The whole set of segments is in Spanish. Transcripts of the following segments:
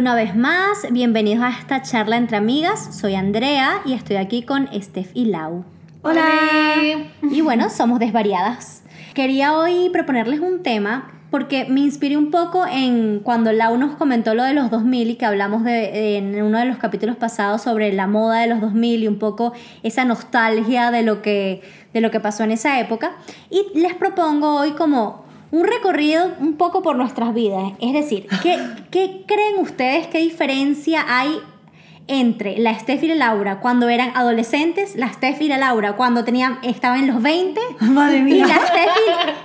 una vez más, bienvenidos a esta charla entre amigas. Soy Andrea y estoy aquí con Steph y Lau. Hola. Y bueno, somos desvariadas. Quería hoy proponerles un tema porque me inspiré un poco en cuando Lau nos comentó lo de los 2000 y que hablamos de, en uno de los capítulos pasados sobre la moda de los 2000 y un poco esa nostalgia de lo que, de lo que pasó en esa época. Y les propongo hoy como un recorrido un poco por nuestras vidas. Es decir, ¿qué, ¿qué, creen ustedes, qué diferencia hay entre la Steph y la Laura cuando eran adolescentes, la Steph y la Laura cuando tenían, estaban en los 20 Madre mía. y la, Steph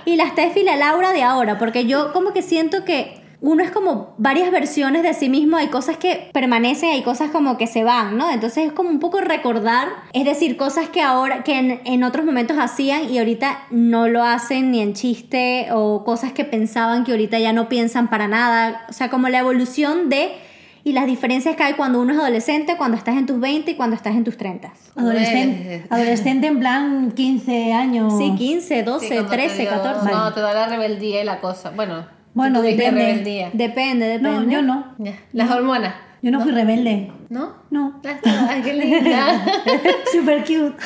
y, y la Steph y la Laura de ahora? Porque yo como que siento que uno es como varias versiones de sí mismo, hay cosas que permanecen, hay cosas como que se van, ¿no? Entonces es como un poco recordar, es decir, cosas que ahora, que en, en otros momentos hacían y ahorita no lo hacen ni en chiste, o cosas que pensaban que ahorita ya no piensan para nada, o sea, como la evolución de y las diferencias que hay cuando uno es adolescente, cuando estás en tus 20 y cuando estás en tus 30. Adolescente, adolescente en plan 15 años. Sí, 15, 12, Sí, cuando te 13, dio- 14. No, te da la rebeldía y la cosa. Bueno, Bueno, depende. rebeldía. Depende, depende. No, yo no. Las hormonas. Yo no fui rebelde. ¿No? No. Ay, qué linda. Super cute.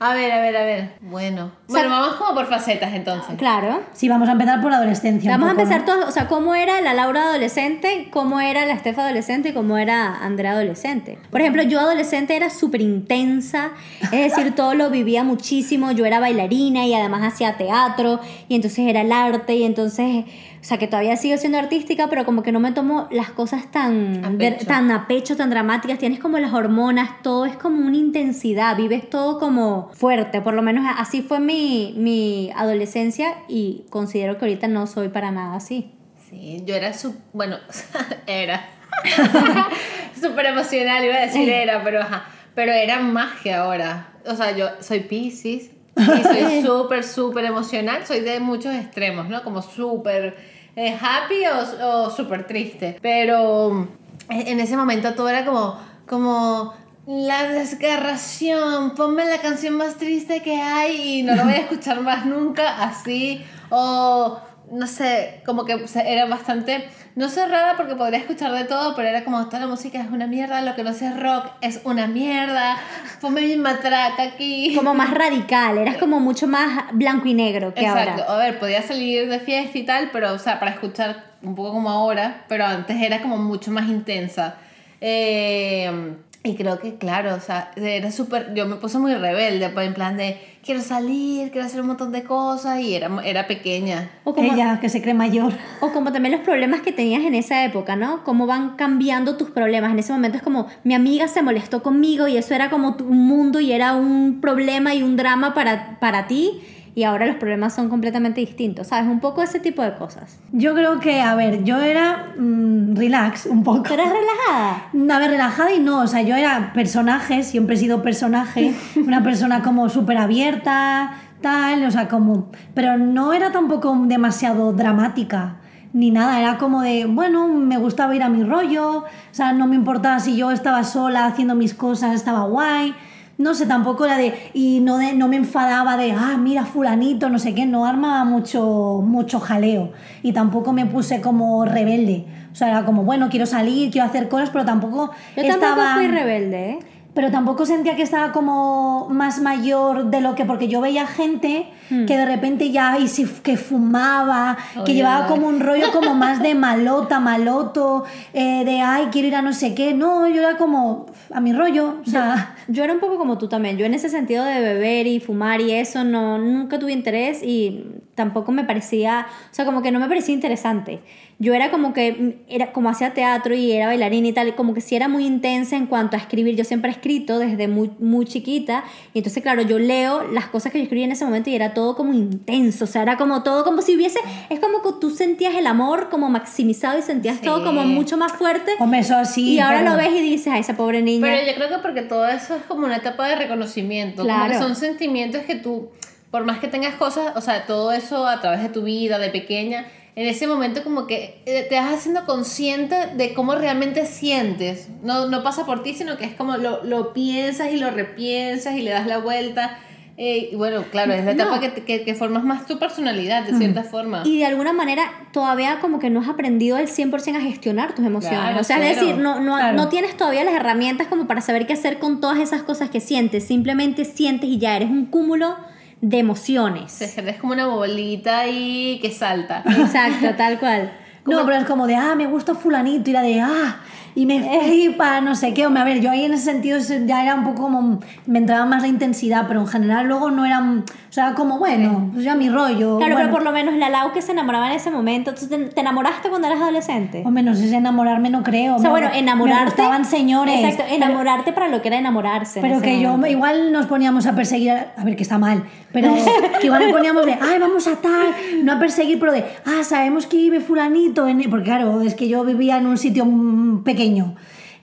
A ver, a ver, a ver. Bueno. Bueno, vamos como por facetas entonces. Claro. Sí, vamos a empezar por la adolescencia. Vamos a empezar ¿no? todos, o sea, cómo era la Laura adolescente, cómo era la Estefa adolescente y cómo era Andrea adolescente. Por ejemplo, yo adolescente era súper intensa, es decir, todo lo vivía muchísimo, yo era bailarina y además hacía teatro y entonces era el arte y entonces, o sea, que todavía sigo siendo artística, pero como que no me tomo las cosas tan A de- tan a pecho, tan dramáticas, tienes como las hormonas, todo es como una intensidad, vives todo como fuerte, por lo menos así fue mi, mi adolescencia y considero que ahorita no soy para nada así. Sí, yo era su... Bueno, era. Súper emocional, iba a decir era, pero ajá. Pero era más que ahora. O sea, yo soy Pisces y soy súper, súper emocional. Soy de muchos extremos, ¿no? Como súper eh, happy o, o súper triste. Pero en en ese momento todo era como... como la desgarración, ponme la canción más triste que hay y no lo voy a escuchar más nunca, así. O no sé, como que era bastante, no cerrada porque podría escuchar de todo, pero era como toda la música es una mierda, lo que no sea rock es una mierda, ponme mi matraca aquí. Como más radical, eras como mucho más blanco y negro que Exacto, ahora. a ver, podía salir de fiesta y tal, pero o sea, para escuchar un poco como ahora, pero antes era como mucho más intensa. Eh, y creo que, claro, o sea, era súper, yo me puse muy rebelde, pues, en plan de, quiero salir, quiero hacer un montón de cosas, y era, era pequeña. O como, Ella, que se cree mayor. o como también los problemas que tenías en esa época, ¿no? Cómo van cambiando tus problemas. En ese momento es como, mi amiga se molestó conmigo y eso era como un mundo y era un problema y un drama para, para ti. Y ahora los problemas son completamente distintos, ¿sabes? Un poco ese tipo de cosas. Yo creo que, a ver, yo era mm, relax un poco. ¿Tú eres relajada? A ver, relajada y no, o sea, yo era personaje, siempre he sido personaje, una persona como súper abierta, tal, o sea, como... Pero no era tampoco demasiado dramática, ni nada, era como de, bueno, me gustaba ir a mi rollo, o sea, no me importaba si yo estaba sola haciendo mis cosas, estaba guay. No sé, tampoco era de... Y no, de, no me enfadaba de, ah, mira, fulanito, no sé qué, no armaba mucho, mucho jaleo. Y tampoco me puse como rebelde. O sea, era como, bueno, quiero salir, quiero hacer cosas, pero tampoco Yo estaba... tampoco fui rebelde, ¿eh? Pero tampoco sentía que estaba como más mayor de lo que, porque yo veía gente que de repente ya, y sí, que fumaba, que llevaba como un rollo como más de malota, maloto, eh, de ay, quiero ir a no sé qué. No, yo era como a mi rollo, o sea, Yo era un poco como tú también. Yo en ese sentido de beber y fumar y eso no nunca tuve interés y tampoco me parecía, o sea, como que no me parecía interesante. Yo era como que mm, era como hacía teatro y era bailarina y tal, como que sí era muy intensa en cuanto a escribir. Yo siempre he escrito desde muy muy chiquita y entonces claro, yo leo las cosas que yo escribí en ese momento y era todo como intenso, o sea, era como todo como si hubiese es como que tú sentías el amor como maximizado y sentías todo Sí. como mucho más fuerte. hombre, eso sí. y ahora pero- lo ves y dices, a esa pobre niña. Pero yo creo que porque todo eso es como una etapa de reconocimiento, como Claro. que son sentimientos que tú, por más que tengas cosas, o sea, todo eso a través de tu vida, de pequeña, en ese momento como que eh, te vas haciendo consciente de cómo realmente sientes. No, no pasa por ti, sino que es como lo, lo piensas y lo repiensas y le das la vuelta. Eh, y bueno, claro, es la etapa No. que, que, que formas más tu personalidad, de cierta forma. Y de alguna manera todavía como que no has aprendido al 100% a gestionar tus emociones. Claro, o sea, es cero. decir, no, no, Claro. no tienes todavía las herramientas como para saber qué hacer con todas esas cosas que sientes. Simplemente sientes y ya eres un cúmulo de emociones. Se eres como una bolita ahí que salta. Exacto, tal cual. No, pero es como de, ah, me gusta fulanito, y era de, ah, y me flipa, no sé qué. A ver, yo ahí en ese sentido se- ya era un poco como, me entraba más la intensidad, pero en general luego no era, o sea, como, bueno, pues ya mi rollo. Claro, bueno. pero por lo menos la Lau que se enamoraba en ese momento. Entonces, ¿te, te enamoraste cuando eras adolescente? Hombre, no sé si enamorarme, no creo. O sea, bueno, enamorarte. Me gustaban señores. Exacto, pero- enamorarte para lo que era enamorarse. en Pero ese que yo, momento. igual nos poníamos a perseguir, a a ver, que está mal, pero que igual nos poníamos de, ay, vamos a tal, no a perseguir, pero de, ah, sabemos que vive fulanito, en... porque claro, es que yo vivía en un sitio mm, pequeño.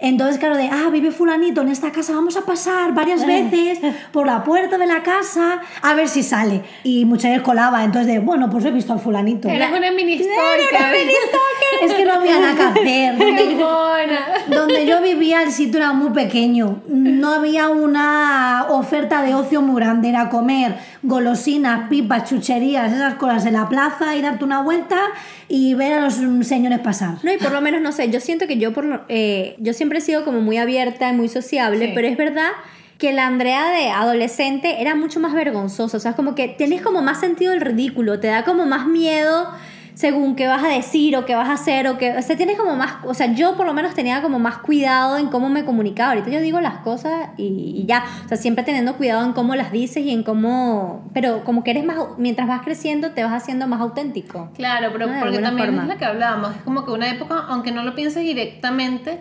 Entonces, claro, de, ah, vive fulanito en esta casa, vamos a pasar varias veces por la puerta de la casa a ver si sale. Y muchas veces colaba, entonces de, bueno, pues he visto al fulanito. Eres una mini. Es que no había nada que hacer. Qué Donde, yo vivía el sitio era muy pequeño, no había una oferta de ocio muy grande, era comer golosinas, pipas, chucherías, esas cosas en la plaza y darte una vuelta y ver a los señores pasar. No, y por lo menos, no sé, yo siento que yo, por, eh, yo siempre he sido como muy abierta y muy sociable, Sí. pero es verdad que la Andrea de adolescente era mucho más vergonzosa, o sea, es como que tienes como más sentido del ridículo, te da como más miedo según qué vas a decir o qué vas a hacer o que, o sea, tienes como más, o sea, yo por lo menos tenía como más cuidado en cómo me comunicaba, ahorita yo digo las cosas y, y ya, o sea, siempre teniendo cuidado en cómo las dices y en cómo, pero como que eres más, mientras vas creciendo te vas haciendo más auténtico. Claro, pero Ah, de porque también forma. es lo que hablábamos. Es como que una época, aunque no lo pienses directamente,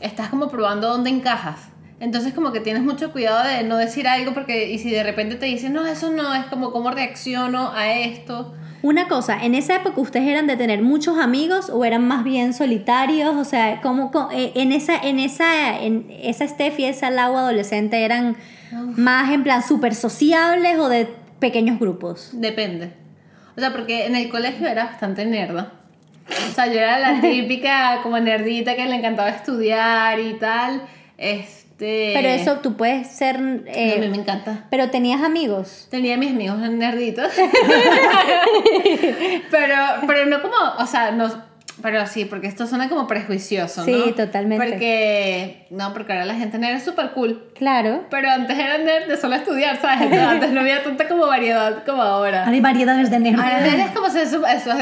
estás como probando dónde encajas. Entonces como que tienes mucho cuidado de no decir algo porque y si de repente te dicen, no, eso no, es como cómo reacciono a esto. Una cosa, ¿en esa época ustedes eran de tener muchos amigos o eran más bien solitarios? O sea, ¿cómo, cómo- eh, en esa, en esa, en esa Steph y esa Lau adolescente eran más en plan súper sociables o de pequeños grupos? Depende. O sea, porque en el colegio era bastante nerda. O sea, yo era la típica como nerdita que le encantaba estudiar y tal. Este... Pero eso tú puedes ser... eh, a mí me encanta. pero tenías amigos. Tenía mis amigos nerditos. pero, pero no como, o sea, no. Pero sí, porque esto suena como prejuicioso, ¿no? Sí, totalmente. Porque, no, porque ahora la gente nerd es súper cool. Claro. Pero antes era nerd de solo estudiar, ¿sabes? Entonces, antes no había tanta como variedad como ahora. Hay variedades de negro. Ahora nerd es como se eso,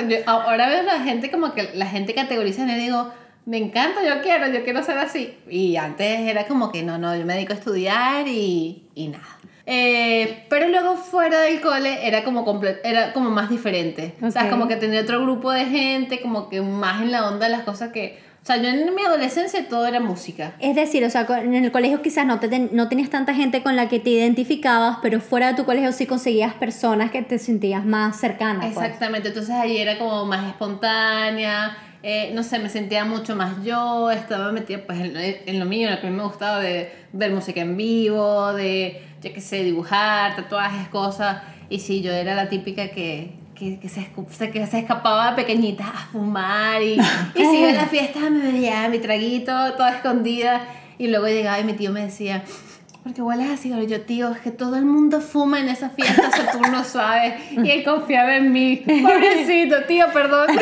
yo- ahora veo la gente como que la gente categoriza nerd y digo, me encanta, yo quiero, yo quiero ser así. Y antes era como que no, no, yo me dedico a estudiar y, y nada. Eh, pero luego fuera del cole era como, comple- era como más diferente. O sea, como que tenía otro grupo de gente, como que más en la onda de las cosas que... O sea, yo en mi adolescencia todo era música. Es decir, o sea, en el colegio quizás no, te ten- no tenías tanta gente con la que te identificabas, pero fuera de tu colegio sí conseguías personas que te sentías más cercanas. pues. Exactamente, entonces ahí era como más espontánea, eh, no sé, me sentía mucho más yo, estaba metida pues en, en lo mío, en lo que a mí me gustaba de ver música en vivo, de, yo qué sé, dibujar, tatuajes, cosas, y sí, yo era la típica que, que, que se, que se escapaba pequeñita a fumar y, y si iba a la fiesta me bebía mi traguito, toda escondida, y luego llegaba y mi tío me decía... Porque hueles así, y yo, tío, es que todo el mundo fuma en esa fiesta, eso tú no sabes. Y él confiaba en mí. Pobrecito, tío, perdón.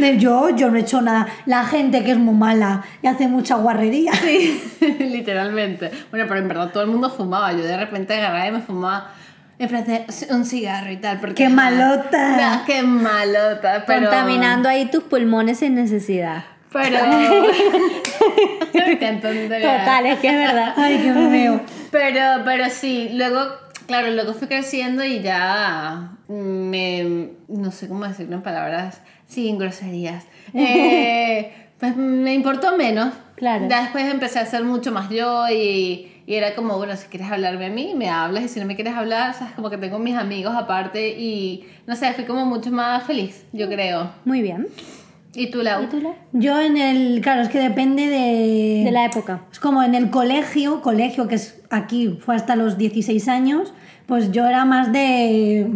De yo, yo no he hecho nada. La gente que es muy mala y hace mucha guarrería. Sí, literalmente. Bueno, pero en verdad todo el mundo fumaba. Yo de repente agarraba y me fumaba un cigarro y tal. Porque, ¡Qué malota! No, qué malota. Pero, Contaminando ahí tus pulmones sin necesidad. Pero. Total, es que es verdad. Ay, qué feo. Pero, pero sí, luego, claro, luego fui creciendo y ya me, no sé cómo decirlo en palabras sin groserías. Eh, pues me importó menos. Claro. Ya después empecé a ser mucho más yo y, y era como, bueno, si quieres hablarme a mí, me hablas y si no me quieres hablar, sabes, como que tengo mis amigos aparte y, no sé, fui como mucho más feliz, yo creo. Muy bien. ¿Y tú, Lau? ¿Y tú, Lau? Yo en el, claro, es que depende de... De la época. Es como en el colegio, colegio que es aquí, fue hasta los 16 años, pues yo era más de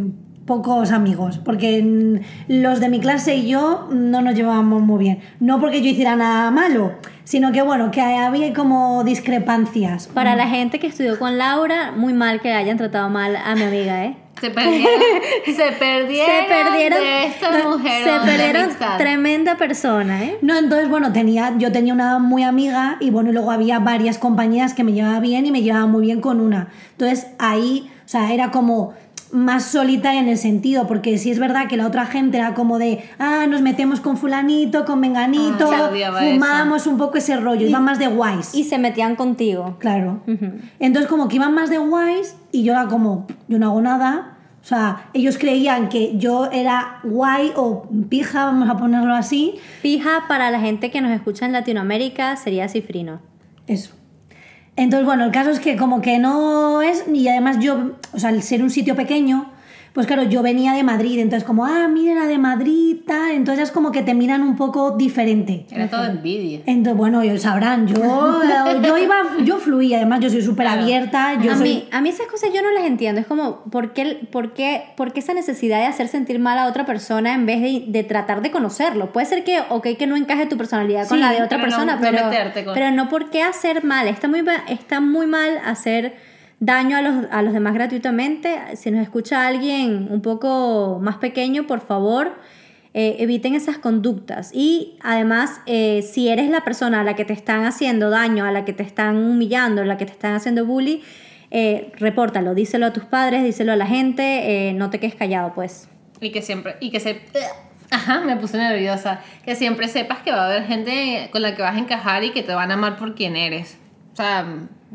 pocos amigos, porque los de mi clase y yo no nos llevábamos muy bien. No porque yo hiciera nada malo, sino que bueno, que había como discrepancias. Para la gente que estudió con Laura, muy mal que hayan tratado mal a mi amiga, ¿eh? Se perdieron, se perdieron, Se perdieron, de esta no, mujer. se perdieron tremenda persona, ¿eh? No, entonces, bueno, tenía, yo tenía una muy amiga y bueno, y luego había varias compañeras que me llevaba bien y me llevaba muy bien con una. Entonces ahí, o sea, era como más solitaria en el sentido, porque sí es verdad que la otra gente era como de, ah, nos metemos con fulanito, con menganito, Ah, fumamos un poco ese rollo, iban más de guays. Y se metían contigo. Claro. Entonces como que iban más de guays y yo era como, yo no hago nada. O sea, ellos creían que yo era guay o pija, vamos a ponerlo así. Fija para la gente que nos escucha en Latinoamérica sería cifrino. Eso. Entonces, bueno, el caso es que como que no es, y además yo, o sea, al ser un sitio pequeño, pues claro, yo venía de Madrid, entonces como, ah, mira la de Madrid, tal, entonces es como que te miran un poco diferente. Era todo envidia. Entonces, bueno, ellos sabrán, yo, yo iba, yo fluía, además yo soy súper abierta, yo a, soy... mí, a mí esas cosas yo no las entiendo. Es como, ¿por qué, por, qué, por qué esa necesidad de hacer sentir mal a otra persona en vez de, de tratar de conocerlo? Puede ser que, ok, que no encaje tu personalidad con Sí, la de otra pero no- persona, no pero, meterte con- pero no por qué hacer mal. Está muy, está muy mal hacer daño a los, a los demás gratuitamente. Si nos escucha alguien un poco más pequeño, por favor, eh, eviten esas conductas. Y además, eh, si eres la persona a la que te están haciendo daño, a la que te están humillando, a la que te están haciendo bullying, eh, repórtalo, díselo a tus padres, díselo a la gente, eh, no te quedes callado, pues. Y que siempre, y que se... Ajá, me puse nerviosa. Que siempre sepas que va a haber gente con la que vas a encajar y que te van a amar por quien eres. O sea,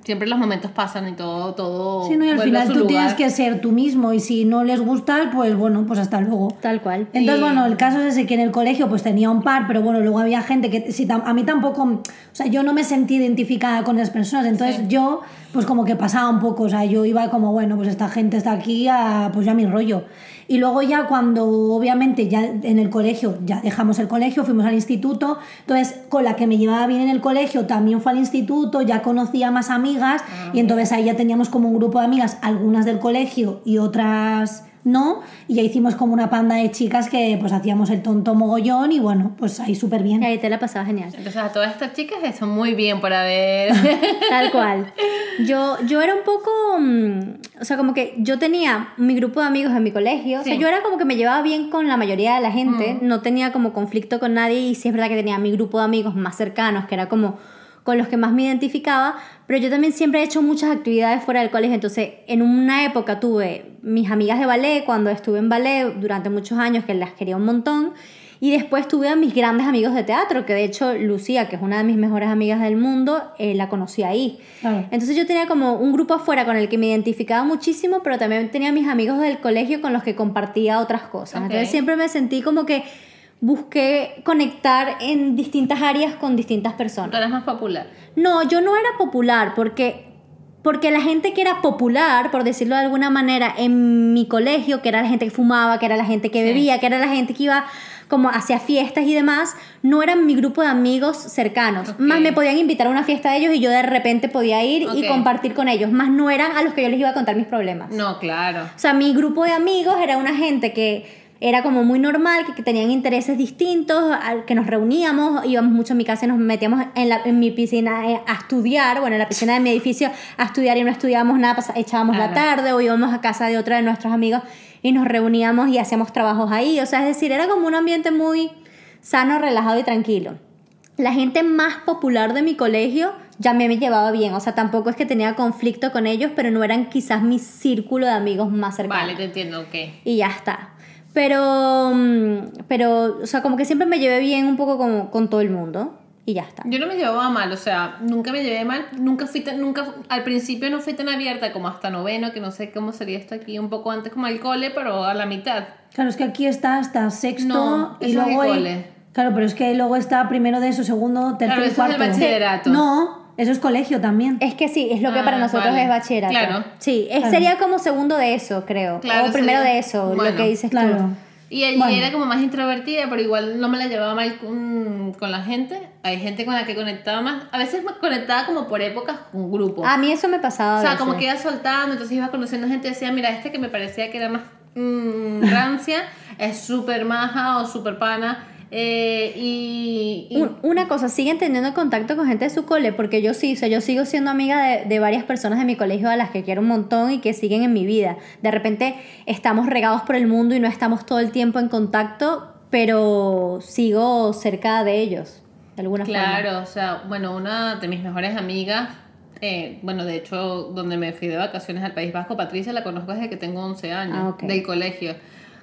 siempre los momentos pasan y todo, todo Sí, no, y al final tú tienes que ser tú mismo y si no les gusta, pues bueno, pues hasta luego. Tal cual. Entonces, Y- bueno, el caso es ese que en el colegio pues tenía un par, pero bueno, luego había gente que tam- a mí tampoco, o sea, yo no me sentí identificada con esas personas, entonces Sí. yo pues como que pasaba un poco, o sea, yo iba como, bueno, pues esta gente está aquí, a, pues ya mi rollo. Y luego ya cuando obviamente ya en el colegio, ya dejamos el colegio, fuimos al instituto, entonces con la que me llevaba bien en el colegio también fue al instituto, ya conocía más amigas. Y entonces ahí ya teníamos como un grupo de amigas, algunas del colegio y otras no, y ya hicimos como una panda de chicas que pues hacíamos el tonto mogollón y bueno, pues ahí súper Y bien. ahí te la pasaba genial. Entonces a todas estas chicas eso muy bien por haber... Tal cual. Yo, yo era un poco, mm, o sea, como que yo tenía mi grupo de amigos en mi colegio, o sea, Sí. yo era como que me llevaba bien con la mayoría de la gente, no tenía como conflicto con nadie y sí es verdad que tenía mi grupo de amigos más cercanos, que era como con los que más me identificaba, pero yo también siempre he hecho muchas actividades fuera del colegio, entonces en una época tuve mis amigas de ballet, cuando estuve en ballet durante muchos años, que las quería un montón, y después tuve a mis grandes amigos de teatro, que de hecho Lucía, que es una de mis mejores amigas del mundo, eh, la conocí ahí. Entonces yo tenía como un grupo afuera con el que me identificaba muchísimo, pero también tenía mis amigos del colegio con los que compartía otras cosas. Entonces siempre me sentí como que busqué conectar en distintas áreas con distintas Tú personas. eras más popular. No, yo no era popular porque porque la gente que era popular, por decirlo de alguna manera, en mi colegio, que era la gente que fumaba, que era la gente que Sí. bebía, que era la gente que iba como hacia fiestas y demás, no eran mi grupo de amigos cercanos. Más me podían invitar a una fiesta de ellos y yo de repente podía ir y compartir con ellos. Más no eran a los que yo les iba a contar mis problemas. No, claro. O sea, mi grupo de amigos era una gente que era como muy normal, que, que tenían intereses distintos, al que nos reuníamos, íbamos mucho a mi casa y nos metíamos en, la- en mi piscina eh, a estudiar, bueno, en la piscina de mi edificio a estudiar y no estudiábamos nada, pas- echábamos la tarde o íbamos a casa de otro de nuestros amigos y nos reuníamos y hacíamos trabajos ahí. O sea, es decir, era como un ambiente muy sano, relajado y tranquilo. La gente más popular de mi colegio ya me, me llevaba bien, o sea, tampoco es que tenía conflicto con ellos, pero no eran quizás mi círculo de amigos más cercanos. Vale, te entiendo, ok. Y ya está. Pero, mm, pero, o sea, como que siempre me llevé bien un poco con, con todo el mundo. Y ya está. Yo no me llevaba mal, o sea, nunca me llevé mal, nunca fui tan, nunca, al principio no fui tan abierta como hasta noveno, que no sé cómo sería esto aquí, un poco antes como al cole, pero a la mitad. Claro, es que aquí está hasta sexto No, y eso es luego el hay- cole. Claro, pero es que luego está primero de eso, segundo, tercero Claro, y eso es el cuarto. bachillerato. No, eso es colegio también. Es que sí, es lo que Ah, para nosotros vale. es bachillerato. Claro. Sí, es- Claro. sería como segundo de eso, creo. Claro, o primero sería- de eso, lo que dices Claro. tú. Y Bueno. era como más introvertida, pero igual no me la llevaba mal con, con la gente. Hay gente con la que conectaba más. A veces me conectaba como por épocas con grupos. A mí eso me pasaba. o a sea, veces. como que iba soltando, entonces iba conociendo gente y decía, mira, este que me parecía que era más mm, rancia, es súper maja o súper pana. Eh, y, y- Un- una cosa, siguen teniendo contacto con gente de su cole, porque yo sí, o sea, yo sigo siendo amiga de, de varias personas de mi colegio a las que quiero un montón y que siguen en mi vida. De repente estamos regados por el mundo y no estamos todo el tiempo en contacto, pero sigo cerca de ellos, de alguna forma. Claro, o sea, bueno, una de mis mejores amigas, eh, bueno, de hecho, donde me fui de vacaciones al País Vasco, Patricia, la conozco desde que tengo 11 años, Ah, del colegio.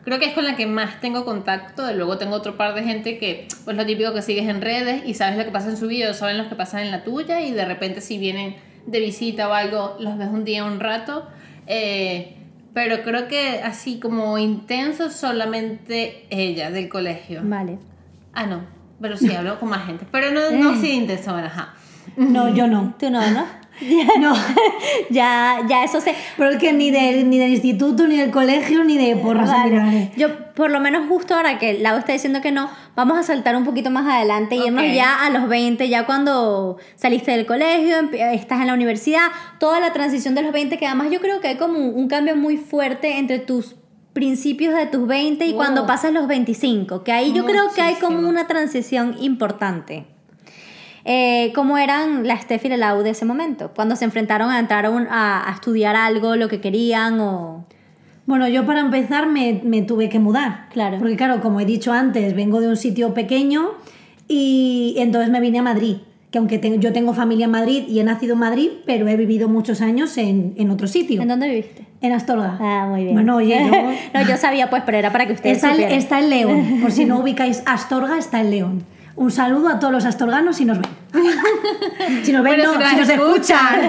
Creo que es con la que más tengo contacto. y Luego tengo otro par de gente que, pues lo típico que sigues en redes y sabes lo que pasa en su vida, o saben lo que pasa en la tuya y de repente si vienen de visita o algo, los ves un día, un rato. Eh, pero creo que así como intenso solamente ella del colegio. Vale. Ah, no. Pero sí, hablo con más gente. Pero no, no de intenso, ajá. No, yo no. Tú no, ¿no? No, ya, ya eso sé. pero es que ni, del ni del instituto, ni del colegio, ni de porras Vale. Yo, por lo menos justo ahora que Lau está diciendo que no, vamos a saltar un poquito más adelante y irnos Ok. ya a los 20, ya cuando saliste del colegio, estás en la universidad, toda la transición de los 20, que además yo creo que hay como un, cambio muy fuerte entre tus principios de tus 20 y Oh. cuando pasas los 25, que ahí yo creo que hay como una transición importante. Eh, ¿Cómo eran la Steph y la Lau de ese momento? Cuando se enfrentaron a entrar a, un- a- a estudiar algo, lo que querían o... Bueno, yo para empezar me, me tuve que mudar. Claro. Porque claro, como he dicho antes, vengo de un sitio pequeño y entonces me vine a Madrid. Que aunque yo tengo familia en Madrid y he nacido en Madrid, pero he vivido muchos años en, en otro sitio. ¿En dónde viviste? En Astorga. Ah, muy bien. Bueno, oye, yo... no, yo sabía pues, pero era para que ustedes Está, supieran. está en León. Por si no ubicáis Astorga, está en León. Un saludo a todos los astorganos si nos ven. si nos ven, Bueno, no, si nos si nos escuchan.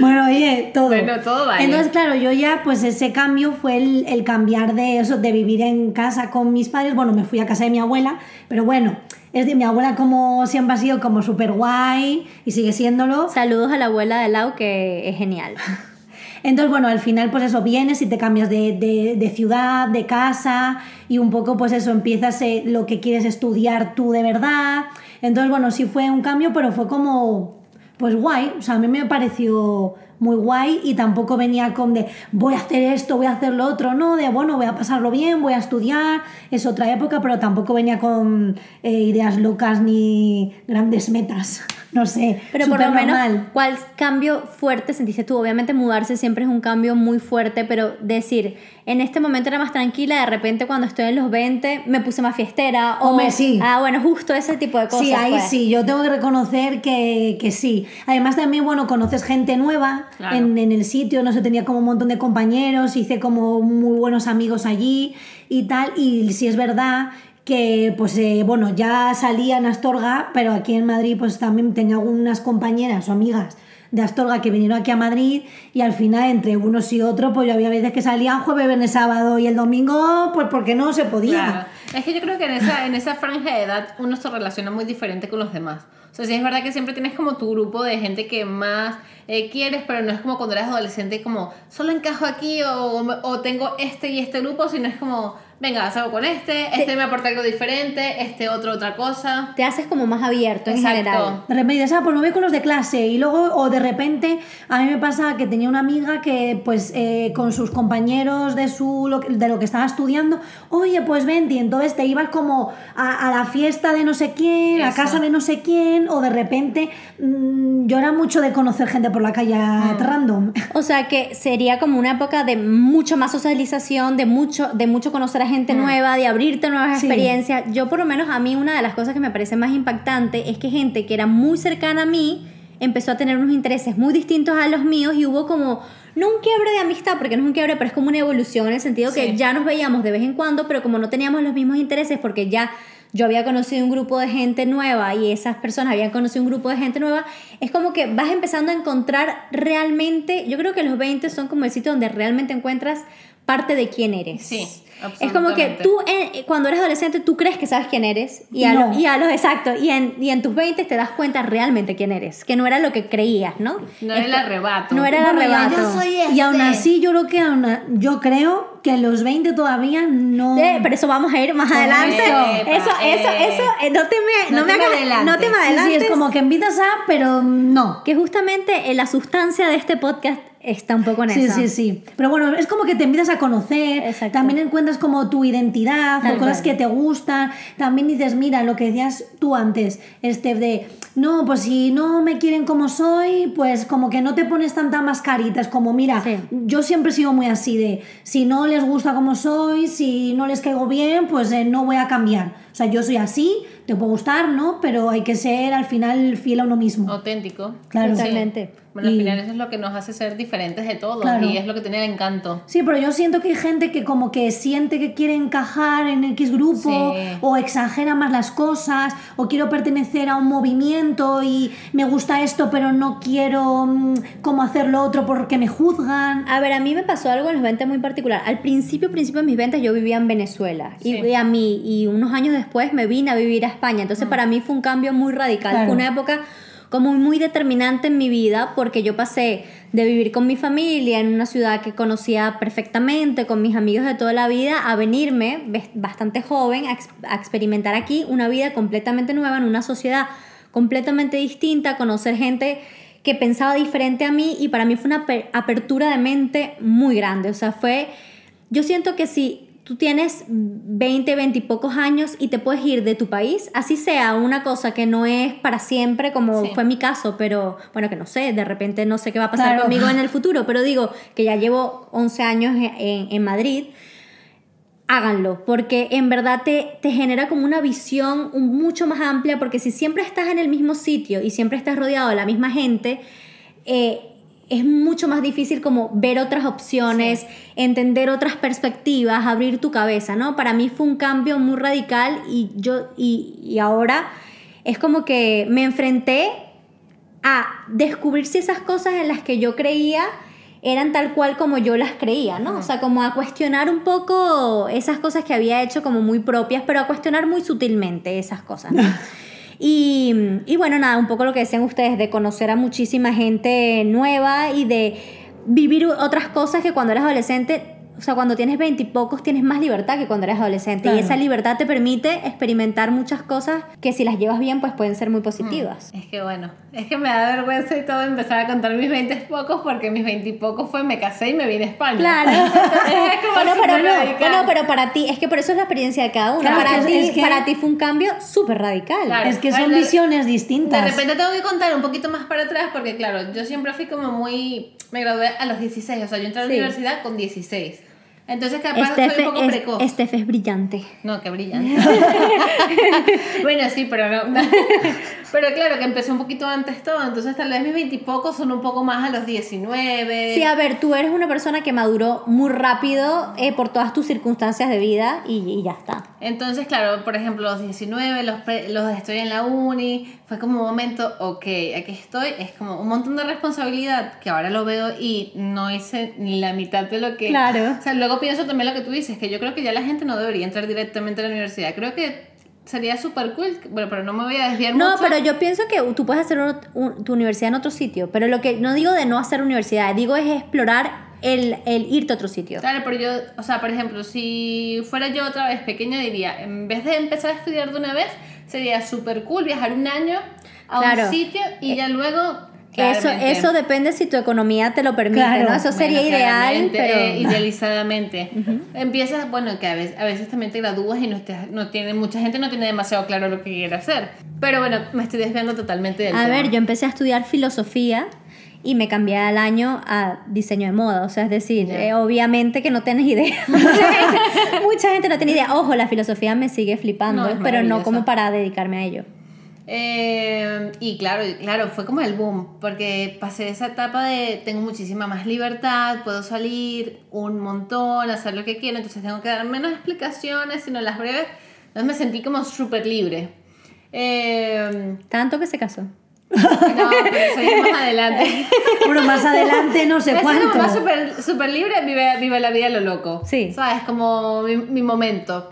bueno, oye, todo. Bueno, todo vale. Entonces, claro, yo ya, pues ese cambio fue el, el cambiar de eso, de vivir en casa con mis padres. Bueno, me fui a casa de mi abuela, pero bueno, es de mi abuela como siempre ha sido como súper guay y sigue siéndolo. Saludos a la abuela de Lau, que es genial. Entonces, bueno, al final, pues eso, vienes y te cambias de, de- ciudad, de casa, y un poco, pues eso, empiezas eh, lo que quieres estudiar tú de verdad. Entonces, bueno, sí fue un cambio, pero fue como, pues guay. O sea, a mí me pareció muy guay y tampoco venía con de voy a hacer esto, voy a hacer lo otro, no, de bueno, voy a pasarlo bien, voy a estudiar, es otra época, pero tampoco venía con eh, ideas locas ni grandes metas, no sé, Pero por lo menos. ¿cuál cambio fuerte sentiste tú? Obviamente mudarse siempre es un cambio muy fuerte, pero decir, en este momento era más tranquila, de repente cuando estoy en los 20 me puse más fiestera. O, Hombre, sí. Ah, bueno, justo ese tipo de cosas. Sí, ahí pues. sí, yo tengo que reconocer que, que sí. Además también, bueno, conoces gente nueva Claro. en, en el sitio, no sé, tenía como un montón de compañeros, hice como muy buenos amigos allí y tal, y sí es verdad que pues eh, bueno, ya salía en Astorga, pero aquí en Madrid pues también tenía algunas compañeras o amigas de Astorga que vinieron aquí a Madrid y al final entre unos y otros pues yo había veces que salía jueves, viernes, sábado y el domingo pues porque no se podía. Es que yo creo que en esa, en esa franja de edad uno se relaciona muy diferente con los demás. O sea, sí es verdad que siempre tienes como tu grupo de gente que más eh, quieres, pero no es como cuando eres adolescente como solo encajo aquí o, o tengo este y este grupo, sino es como, venga, salgo con este, este me aporta algo diferente, este otro otra cosa. Te haces como más abierto en Exacto. general. De repente dices, ah, pues me voy con los de clase. Y luego, o de repente, a mí me pasa que tenía una amiga que, pues, eh, con sus compañeros de, su, de lo que estaba estudiando, oye, pues vente. Y entonces te ibas como a, a la fiesta de no sé quién, a casa de no sé quién, o de repente, mm, yo era mucho de conocer gente por la calle Mm. random. O sea que sería como una época de mucho más socialización, de mucho, de mucho conocer a gente nueva, de abrirte nuevas Sí. experiencias. Yo por lo menos a mí una de las cosas que me parece más impactante es que gente que era muy cercana a mí empezó a tener unos intereses muy distintos a los míos y hubo como, no un quiebre de amistad, porque no es un quiebre, pero es como una evolución en el sentido que ya nos veíamos de vez en cuando, pero como no teníamos los mismos intereses, porque ya yo había conocido un grupo de gente nueva y esas personas habían conocido un grupo de gente nueva, es como que vas empezando a encontrar realmente, yo creo que los 20 son como el sitio donde realmente encuentras parte de quién eres. Sí, Es como que tú, eh, cuando eres adolescente, tú crees que sabes quién eres. Y a, No. lo- y a los exacto. Y en, y en tus 20 te das cuenta realmente quién eres. Que no era lo que creías, ¿no? No era el arrebato. No era el arrebato. yo soy Y aún este. así, yo creo que, aún a- yo creo que los 20 todavía no... Eh, pero eso vamos a ir más adelante. Epa, eso, eso, eh. eso, eh, no te me, no No me te me hagas- adelantes. no te me Sí, sí, adelantes. es como que invitas a, pero no. que justamente eh, la sustancia de este podcast está un poco en Sí, eso. sí, sí. Pero bueno, es como que te empiezas a conocer, Exacto. también encuentras como tu identidad Tal o cosas cual. que te gustan. También dices, mira, lo que decías tú antes, este de, no, pues si no me quieren como soy, pues como que no te pones tanta mascarita. Es como, mira, Sí. yo siempre he sido muy así de, si no les gusta como soy, si no les caigo bien, pues eh, no voy a cambiar. O sea, yo soy así, te puede gustar, ¿no? Pero hay que ser al final fiel a uno mismo. Auténtico. Claro. Sí. Bueno, al final eso es lo que nos hace ser diferentes de todos Claro. y es lo que tiene el encanto. Sí, pero yo siento que hay gente que como que siente que quiere encajar en X grupo Sí. o exagera más las cosas o quiero pertenecer a un movimiento y me gusta esto pero no quiero mm, como hacer lo otro porque me juzgan. A ver, a mí me pasó algo en los 20 muy particular. Al principio, principio de mis 20 yo vivía en Venezuela y, Sí. y a mí y unos años después me vine a vivir a España. Entonces para mí fue un cambio muy radical. Claro. Fue una época como muy determinante en mi vida porque yo pasé de vivir con mi familia en una ciudad que conocía perfectamente, con mis amigos de toda la vida, a venirme bastante joven a, ex- a experimentar aquí una vida completamente nueva en una sociedad completamente distinta, conocer gente que pensaba diferente a mí y para mí fue una aper- apertura de mente muy grande. O sea, fue, yo siento que si tú tienes 20, 20 y pocos años y te puedes ir de tu país, así sea una cosa que no es para siempre, como Sí. fue mi caso, pero bueno, que no sé, de repente no sé qué va a pasar Claro. conmigo en el futuro, pero digo que ya llevo 11 años en, en- Madrid háganlo, porque en verdad te, te genera como una visión mucho más amplia, porque si siempre estás en el mismo sitio y siempre estás rodeado de la misma gente, eh, es mucho más difícil como ver otras opciones, entender otras perspectivas, abrir tu cabeza, ¿no? Para mí fue un cambio muy radical y yo, y, y ahora es como que me enfrenté a descubrir si esas cosas en las que yo creía eran tal cual como yo las creía, ¿no? O sea, como a cuestionar un poco esas cosas que había hecho como muy propias, pero a cuestionar muy sutilmente esas cosas, ¿no? Y, y bueno, nada, un poco lo que decían ustedes, de conocer a muchísima gente nueva y de vivir otras cosas que cuando eres adolescente, o sea, cuando tienes veintipocos tienes más libertad que cuando eres adolescente. Claro. Y esa libertad te permite experimentar muchas cosas que si las llevas bien, pues pueden ser muy positivas. Es que bueno, es que me da vergüenza y todo empezar a contar mis 20 pocos porque mis 20 y pocos fue me casé y me vine a España. Claro. es como bueno, pero no, radical. bueno, pero para ti, es que por eso es la experiencia de cada uno. Claro, para, que- ti, es que- para ti fue un cambio súper radical. Claro. Es que son Bueno, visiones De distintas. repente tengo que contar un poquito más para atrás porque claro, yo siempre fui como muy... Me gradué a los 16, o sea, yo entré a la Sí. universidad con 16. Entonces capaz Estefe soy un poco es, precoz. Estefe es brillante. No, qué brillante. bueno, sí, pero no. Pero claro, que empezó un poquito antes todo, entonces tal vez mis veintipocos son un poco más a los 19. Sí, a ver, tú eres una persona que maduró muy rápido eh, por todas tus circunstancias de vida y, y ya está. Entonces, claro, por ejemplo, los 19, los, pre- los estoy en la uni, fue como un momento, ok, aquí estoy, es como un montón de responsabilidad que ahora lo veo y no hice ni la mitad de lo que... Claro. O sea, luego pienso también lo que tú dices, que yo creo que ya la gente no debería entrar directamente a la universidad. Creo que sería súper cool, bueno, pero no me voy a desviar No, mucho. pero yo pienso que tú puedes hacer un- un- tu universidad en otro sitio, pero lo que no digo de no hacer universidad, digo es explorar el, el irte a otro sitio. Claro, pero yo, o sea, por ejemplo, si fuera yo otra vez pequeña, diría, en vez de empezar a estudiar de una vez, sería súper cool viajar un año a Claro. un sitio y ya luego... Eso, eso depende si tu economía te lo permite, Claro. ¿no? Eso sería bueno, ideal, pero... eh, idealizadamente. Empiezas, bueno, que a veces, a veces también te gradúas y no, te- no tiene, mucha gente no tiene demasiado claro lo que quiere hacer. Pero bueno, me estoy desviando totalmente del A tema. ver, yo empecé a estudiar filosofía y me cambié al año a diseño de moda. O sea, es decir, eh, obviamente que no tienes idea. mucha, gente, no tiene idea. Ojo, la filosofía me sigue flipando, No, pero no como para dedicarme a ello. Eh, y claro, claro, fue como el boom, porque pasé esa etapa de tengo muchísima más libertad, puedo salir un montón, hacer lo que quiero, entonces tengo que dar menos explicaciones, sino las breves. Entonces me sentí como súper libre. Eh, Tanto que se casó. no, pero ya más adelante. Bueno, más adelante no sé Es como cuánto. más súper súper libre, vive, vive la vida a lo loco. Sí. ¿Sabes? Como mi, mi momento.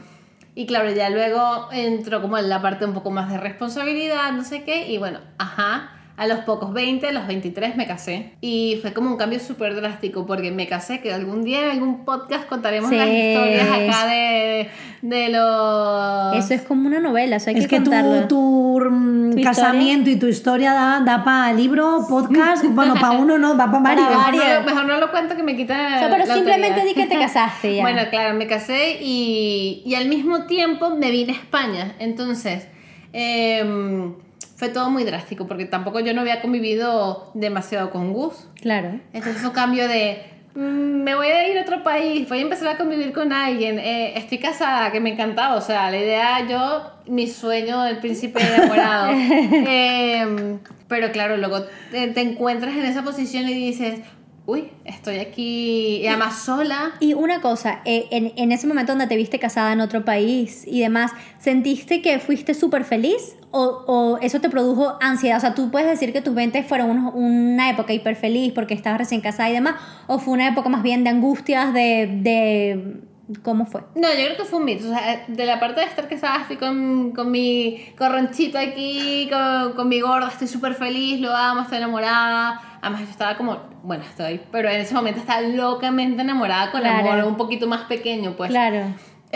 Y claro, ya luego entró como en la parte un poco más de responsabilidad, no sé qué. Y bueno, ajá. A los pocos 20, a los 23 me casé. Y fue como un cambio súper drástico porque me casé, que algún día en algún podcast contaremos Sí. las historias acá de, de los... Eso es como una novela, eso hay Es que que tu, contarlo. tu mm, Tu casamiento y tu historia da, da para libro, podcast. bueno, para uno no, da para varios. Mejor no, mejor no lo cuento que me quita O sea, pero la simplemente autoridad. di que te casaste ya. Bueno, claro, me casé y, y al mismo tiempo me vine a España. Entonces, em, fue todo muy drástico porque tampoco yo no había convivido demasiado con Gus. claro. Entonces fue un cambio de, mm, me voy a ir a otro país, voy a empezar a convivir con alguien, eh, estoy casada, que me encantaba, o sea, la idea, yo, mi sueño del príncipe enamorado. Em, pero claro, luego te, te encuentras en esa posición y dices, uy, estoy aquí, y además sola. Y una cosa, eh, en, en ese momento donde te viste casada en otro país y demás, ¿sentiste que fuiste súper feliz o, o eso te produjo ansiedad? O sea, tú puedes decir que tus 20 fueron unos- una época hiper feliz porque estabas recién casada y demás, o fue una época más bien de angustias, de... de ¿Cómo fue? No, yo creo que fue un mito. O sea, de la parte de estar casada, estoy con, con mi corronchito aquí, con, con mi gorda, estoy súper feliz, lo amo, estoy enamorada. Además, yo estaba como, bueno, estoy, pero en ese momento estaba locamente enamorada con Claro. el amor un poquito más pequeño, pues. claro.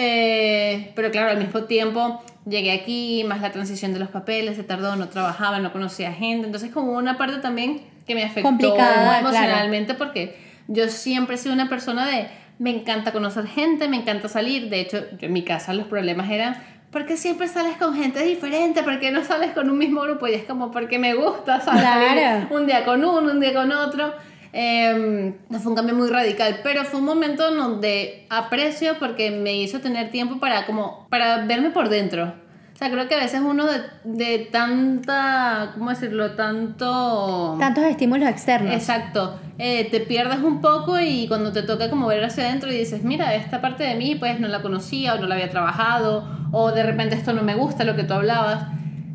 Eh, pero claro, al mismo tiempo llegué aquí, más la transición de los papeles, se tardó, no trabajaba, no conocía gente. Entonces, como una parte también que me afectó Complicada, emocionalmente porque yo siempre he sido una persona de me encanta conocer gente, me encanta salir. De hecho, yo en mi casa los problemas eran ¿por qué siempre sales con gente diferente? ¿Por qué no sales con un mismo grupo? Y es como porque me gusta salir un día con uno, un día con otro. Eh, no fue un cambio muy radical, pero fue un momento donde aprecio porque me hizo tener tiempo para como para verme por dentro. O sea, creo que a veces uno de, de tanta, ¿cómo decirlo? Tanto... Tantos estímulos externos. Exacto. Eh, te pierdes un poco y cuando te toca como ver hacia adentro y dices, mira, esta parte de mí pues no la conocía o no la había trabajado o de repente esto no me gusta lo que tú hablabas.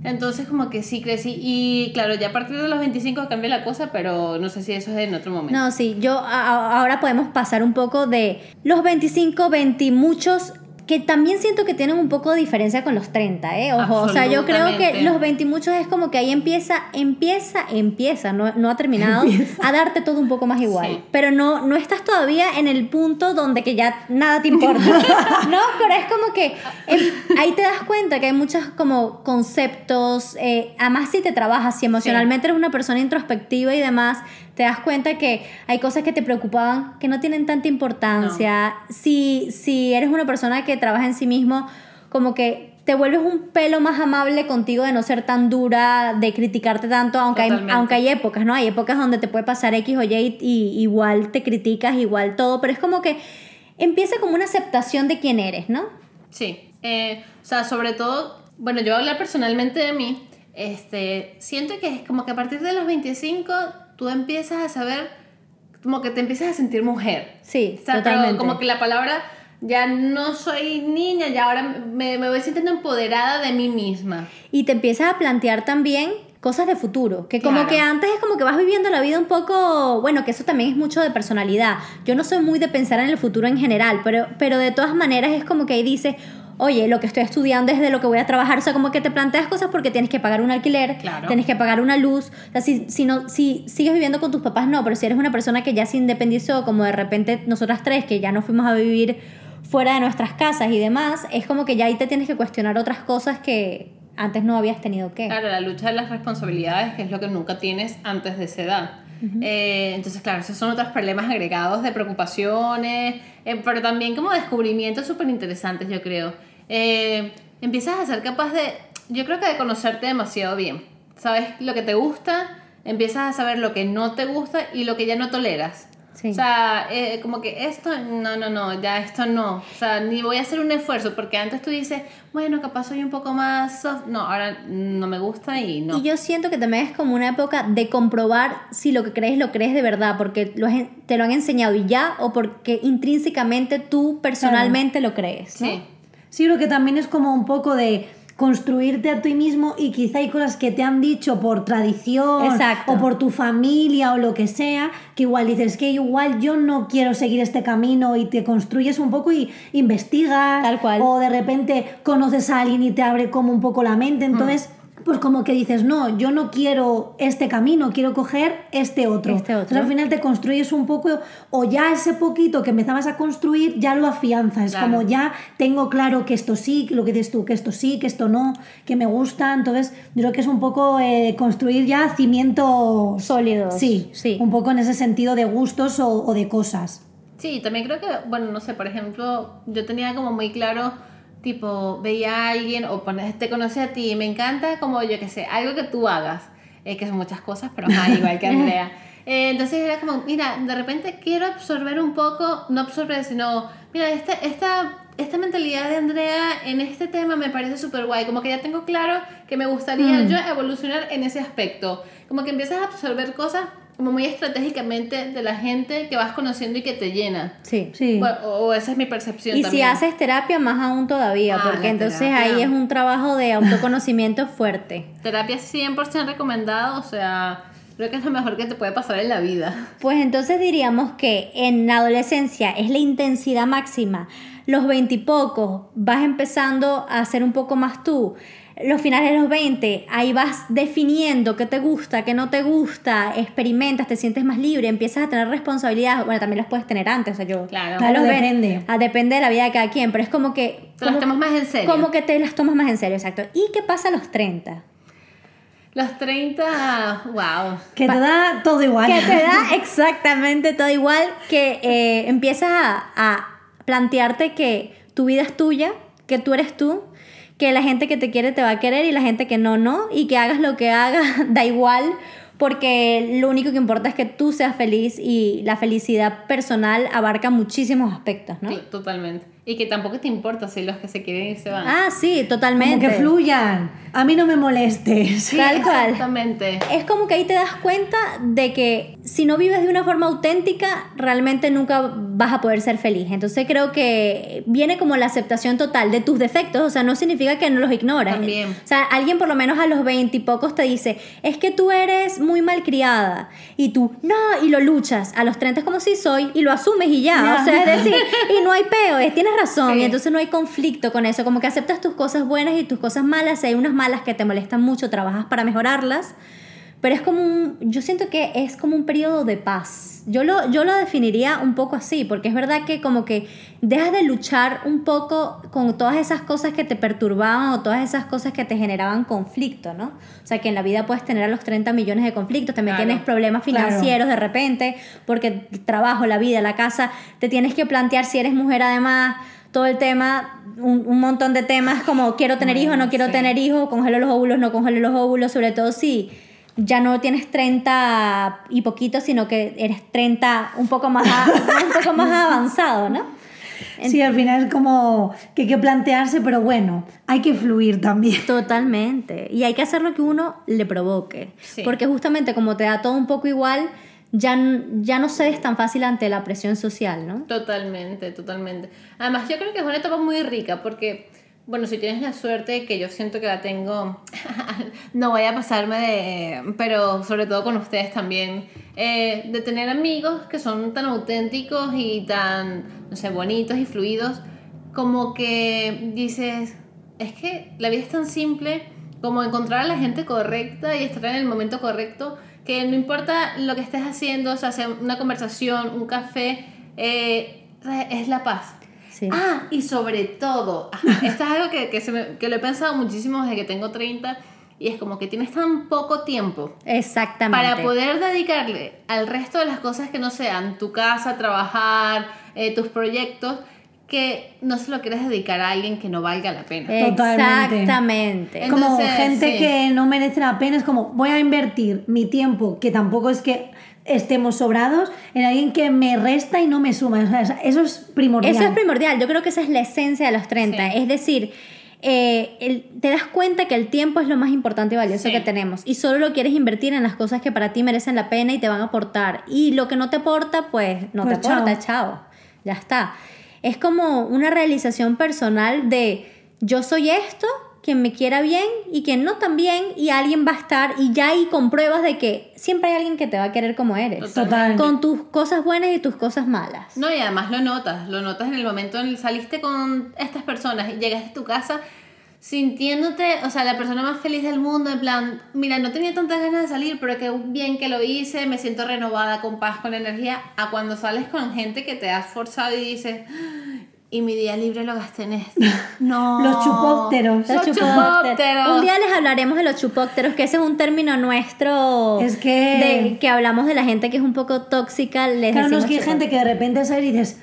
Entonces como que sí crecí y claro, ya a partir de los 25 cambia la cosa, pero no sé si eso es en otro momento. No, sí, yo a- ahora podemos pasar un poco de los 25, 20 y muchos que también siento que tienen un poco de diferencia con los 30, ¿eh? Ojo, o sea, yo creo que los 20 y muchos es como que ahí empieza, empieza, empieza, no, no ha terminado, a darte todo un poco más igual. Sí. Pero no, no estás todavía en el punto donde que ya nada te importa. no, pero es como que ahí te das cuenta que hay muchos como conceptos, eh, además si te trabajas, si emocionalmente eres una persona introspectiva y demás, te das cuenta que hay cosas que te preocupaban que no tienen tanta importancia. Si, si eres una persona que trabaja en sí mismo, como que te vuelves un pelo más amable contigo de no ser tan dura, de criticarte tanto, aunque hay, aunque hay épocas, ¿no? Hay épocas donde te puede pasar X o Y y, y igual te criticas, igual todo, pero es como que empieza como una aceptación de quién eres, ¿no? Sí, eh, o sea, sobre todo, bueno, yo voy a hablar personalmente de mí, este, siento que es como que a partir de los 25 tú empiezas a saber, como que te empiezas a sentir mujer. Sí, O sea, totalmente. como que la palabra ya no soy niña, ya ahora me, me voy sintiendo empoderada de mí misma. Y te empiezas a plantear también cosas de futuro, que como Claro. que antes es como que vas viviendo la vida un poco, bueno, que eso también es mucho de personalidad. Yo no soy muy de pensar en el futuro en general, pero, pero de todas maneras es como que ahí dices, oye, lo que estoy estudiando es de lo que voy a trabajar, o sea, como que te planteas cosas porque tienes que pagar un alquiler, Claro. tienes que pagar una luz, o sea, si, si, no, si sigues viviendo con tus papás, no, pero si eres una persona que ya se independizó, como de repente nosotras tres, que ya nos fuimos a vivir fuera de nuestras casas y demás, es como que ya ahí te tienes que cuestionar otras cosas que antes no habías tenido que. Claro, la lucha de las responsabilidades, que es lo que nunca tienes antes de esa edad. Eh, entonces, claro, esos son otros problemas agregados de preocupaciones, eh, pero también como descubrimientos súper interesantes, yo creo. Eh, empiezas a ser capaz de, yo creo que de conocerte demasiado bien. Sabes lo que te gusta, empiezas a saber lo que no te gusta y lo que ya no toleras. Sí. O sea, eh, como que esto, no, no, no, ya esto no. O sea, ni voy a hacer un esfuerzo, porque antes tú dices, bueno, capaz soy un poco más soft. No, ahora no me gusta y no. Y yo siento que también es como una época de comprobar si lo que crees lo crees de verdad, porque lo has- te lo han enseñado y ya, o porque intrínsecamente tú personalmente lo crees. ¿no? Sí. Sí, creo que también es como un poco de construirte a ti mismo y quizá hay cosas que te han dicho por tradición Exacto. o por tu familia o lo que sea, que igual dices que igual yo no quiero seguir este camino y te construyes un poco y investigas Tal cual. o de repente conoces a alguien y te abre como un poco la mente, entonces pues como que dices, no, yo no quiero este camino, quiero coger este otro. Este otro. Entonces al final te construyes un poco, o ya ese poquito que empezabas a construir, ya lo afianzas. Claro. Como ya tengo claro que esto sí, que lo que dices tú, que esto sí, que esto no, que me gusta. Entonces yo creo que es un poco eh, construir ya cimientos Sólidos. Sí, Sí. Un poco en ese sentido de gustos o, o de cosas. Sí, también creo que, bueno, no sé, por ejemplo, yo tenía como muy claro, tipo, veía a alguien o te conocí a ti y me encanta como, yo qué sé, algo que tú hagas, eh, que son muchas cosas, pero ajá, igual que Andrea. Eh, entonces era como, mira, de repente quiero absorber un poco, no absorber, sino, mira, esta, esta, esta mentalidad de Andrea en este tema me parece súper guay, como que ya tengo claro que me gustaría yo evolucionar en ese aspecto, como que empiezas a absorber cosas como muy estratégicamente de la gente que vas conociendo y que te llena. Sí. Sí. Bueno, o, o esa es mi percepción Y también. si haces terapia, más aún todavía, Ah, porque entonces terapia. ahí es un trabajo de autoconocimiento fuerte. Terapia 100% recomendado, o sea, creo que es lo mejor que te puede pasar en la vida. Pues entonces diríamos que en la adolescencia es la intensidad máxima. Los veintipocos vas empezando a ser un poco más tú. Los finales de los 20, ahí vas definiendo qué te gusta, qué no te gusta, experimentas, te sientes más libre, empiezas a tener responsabilidades. Bueno, también las puedes tener antes, o sea, yo. Claro. a Claro, los depende. ah, depende de la vida de cada quien, pero es como que. Te las tomas más en serio. Como que te las tomas más en serio, exacto. ¿Y qué pasa a los 30? Los 30, wow. Que te da todo igual. Que te da exactamente todo igual, que eh, empiezas a, a plantearte que tu vida es tuya, que tú eres tú, que la gente que te quiere te va a querer y la gente que no, no, y que hagas lo que hagas, da igual, porque lo único que importa es que tú seas feliz y la felicidad personal abarca muchísimos aspectos, ¿no? Sí, Totalmente. Y que tampoco te importa si los que se quieren ir se van. Ah, sí, Como totalmente. que fluyan. A mí no me molestes. Sí, tal cual. Exactamente. Es como que ahí te das cuenta de que si no vives de una forma auténtica, realmente nunca vas a poder ser feliz. Entonces creo que viene como la aceptación total de tus defectos, o sea, no significa que no los ignoras. También. O sea, alguien por lo menos a los veintipocos te dice, es que tú eres muy malcriada, y tú, no, y lo luchas. A los 30 es como si soy, y lo asumes y ya. Ya. O sea, es decir, y no hay peo, es- tienes razón, Sí. y entonces no hay conflicto con eso, como que aceptas tus cosas buenas y tus cosas malas, si hay unas malas que te molestan mucho, trabajas para mejorarlas, pero es como un, yo siento que es como un periodo de paz. Yo lo, yo lo definiría un poco así, porque es verdad que como que dejas de luchar un poco con todas esas cosas que te perturbaban o todas esas cosas que te generaban conflicto, ¿no? O sea, que en la vida puedes tener a los 30 millones de conflictos, también Claro. tienes problemas Claro. financieros de repente, porque el trabajo, la vida, la casa, te tienes que plantear si eres mujer además, todo el tema, un, un montón de temas como quiero tener hijos, no quiero sí. tener hijos, congelo los óvulos, no congelo los óvulos, sobre todo si ya no tienes 30 y poquito, sino que eres 30 un poco más, un poco más avanzado, ¿no? Sí, al final es como que hay que plantearse, pero bueno, hay que fluir también. Totalmente. Y hay que hacer lo que uno le provoque. Sí. Porque justamente como te da todo un poco igual, ya, ya no cedes tan fácil ante la presión social, ¿no? Totalmente, totalmente. Además, yo creo que es una etapa muy rica porque, bueno, si tienes la suerte, que yo siento que la tengo, no voy a pasarme de, pero sobre todo con ustedes también, eh, de tener amigos que son tan auténticos y tan, no sé, bonitos y fluidos, como que dices, es que la vida es tan simple como encontrar a la gente correcta y estar en el momento correcto, que no importa lo que estés haciendo, o sea, sea una conversación, un café, eh, es la paz. Sí. Ah, y sobre todo, esto es algo que, que, se me- que lo he pensado muchísimo desde que tengo 30 y es como que tienes tan poco tiempo Exactamente. para poder dedicarle al resto de las cosas que no sean tu casa, trabajar, eh, tus proyectos, que no se lo quieres dedicar a alguien que no valga la pena. Totalmente. Exactamente. En- como gente sí. que no merece la pena, es como voy a invertir mi tiempo, que tampoco es que estemos sobrados, en alguien que me resta y no me suma. O sea, eso es primordial. Eso es primordial. Yo creo que esa es la esencia de los 30. Sí. Es decir, eh, el- te das cuenta que el tiempo es lo más importante y valioso Sí. que tenemos. Y solo lo quieres invertir en las cosas que para ti merecen la pena y te van a aportar. Y lo que no te aporta, pues no Pues te aporta, chao. chao. Ya está. Es como una realización personal de yo soy esto, quien me quiera bien y quien no tan bien, y alguien va a estar, y ya ahí compruebas de que siempre hay alguien que te va a querer como eres. Total. Con tus cosas buenas y tus cosas malas. No, y además lo notas, lo notas en el momento en el saliste con estas personas y llegas a tu casa, sintiéndote, o sea, la persona más feliz del mundo, en plan, mira, no tenía tantas ganas de salir, pero qué bien que lo hice, me siento renovada, con paz, con energía, a cuando sales con gente que te has forzado y dices, "Ah, y mi día libre lo gasté en esto. No. Los chupópteros. Los Los chupópteros. Un día les hablaremos de los chupópteros, que ese es un término nuestro. Es que- de- que hablamos de la gente que es un poco tóxica. Les Claro, no es que hay gente que de repente sale y dices,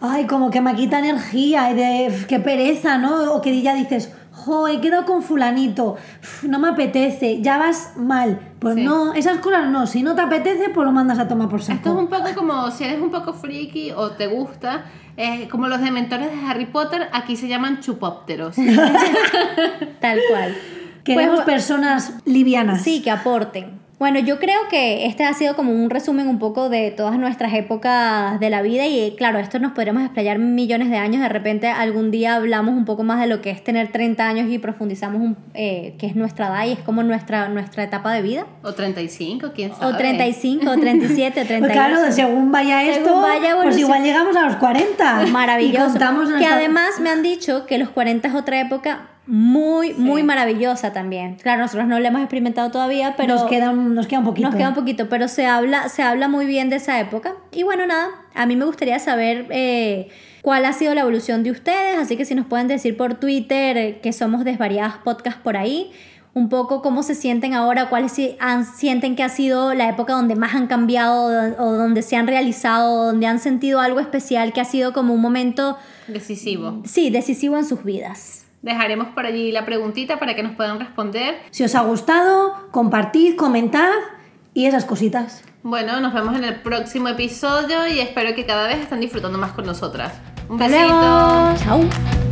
ay, como que me quita energía y de "Uf, qué pereza, ¿no? O que ya dices, jo, he quedado con fulanito, uf, no me apetece, ya vas mal. Pues Sí. no, esas cosas no, si no te apetece, pues lo mandas a tomar por Esto es saco. un poco como si eres un poco freaky o te gusta, eh, como los dementores de Harry Potter, aquí se llaman chupópteros. Tal cual. Queremos Pues, personas livianas. Sí, que aporten. Bueno, yo creo que este ha sido como un resumen un poco de todas nuestras épocas de la vida y claro, esto nos podríamos explayar millones de años. De repente algún día hablamos un poco más de lo que es tener 30 años y profundizamos un, eh, qué es nuestra edad y es como nuestra, nuestra etapa de vida. o 35, quién sabe. O 35, o 37, o Pues 38. claro, según vaya esto, Según vaya pues igual llegamos a los 40. Maravilloso. Y contamos que nuestra- además me han dicho que los 40 es otra época muy, muy Sí. maravillosa también. Claro, nosotros no lo hemos experimentado todavía, pero nos, queda nos queda un poquito. nos queda un poquito, pero se habla, se habla muy bien de esa época. Y bueno, nada, a mí me gustaría saber eh, cuál ha sido la evolución de ustedes, así que si nos pueden decir por Twitter eh, que somos desvariadas podcast por ahí, un poco cómo se sienten ahora, cuáles han- sienten que ha sido la época donde más han cambiado o donde se han realizado, donde han sentido algo especial que ha sido como un momento, Decisivo. sí, decisivo en sus vidas. Dejaremos por allí la preguntita para que nos puedan responder. Si os ha gustado, compartid, comentad y esas cositas. Bueno, nos vemos en el próximo episodio y espero que cada vez estén disfrutando más con nosotras. Un Hasta besito. luego. Chao.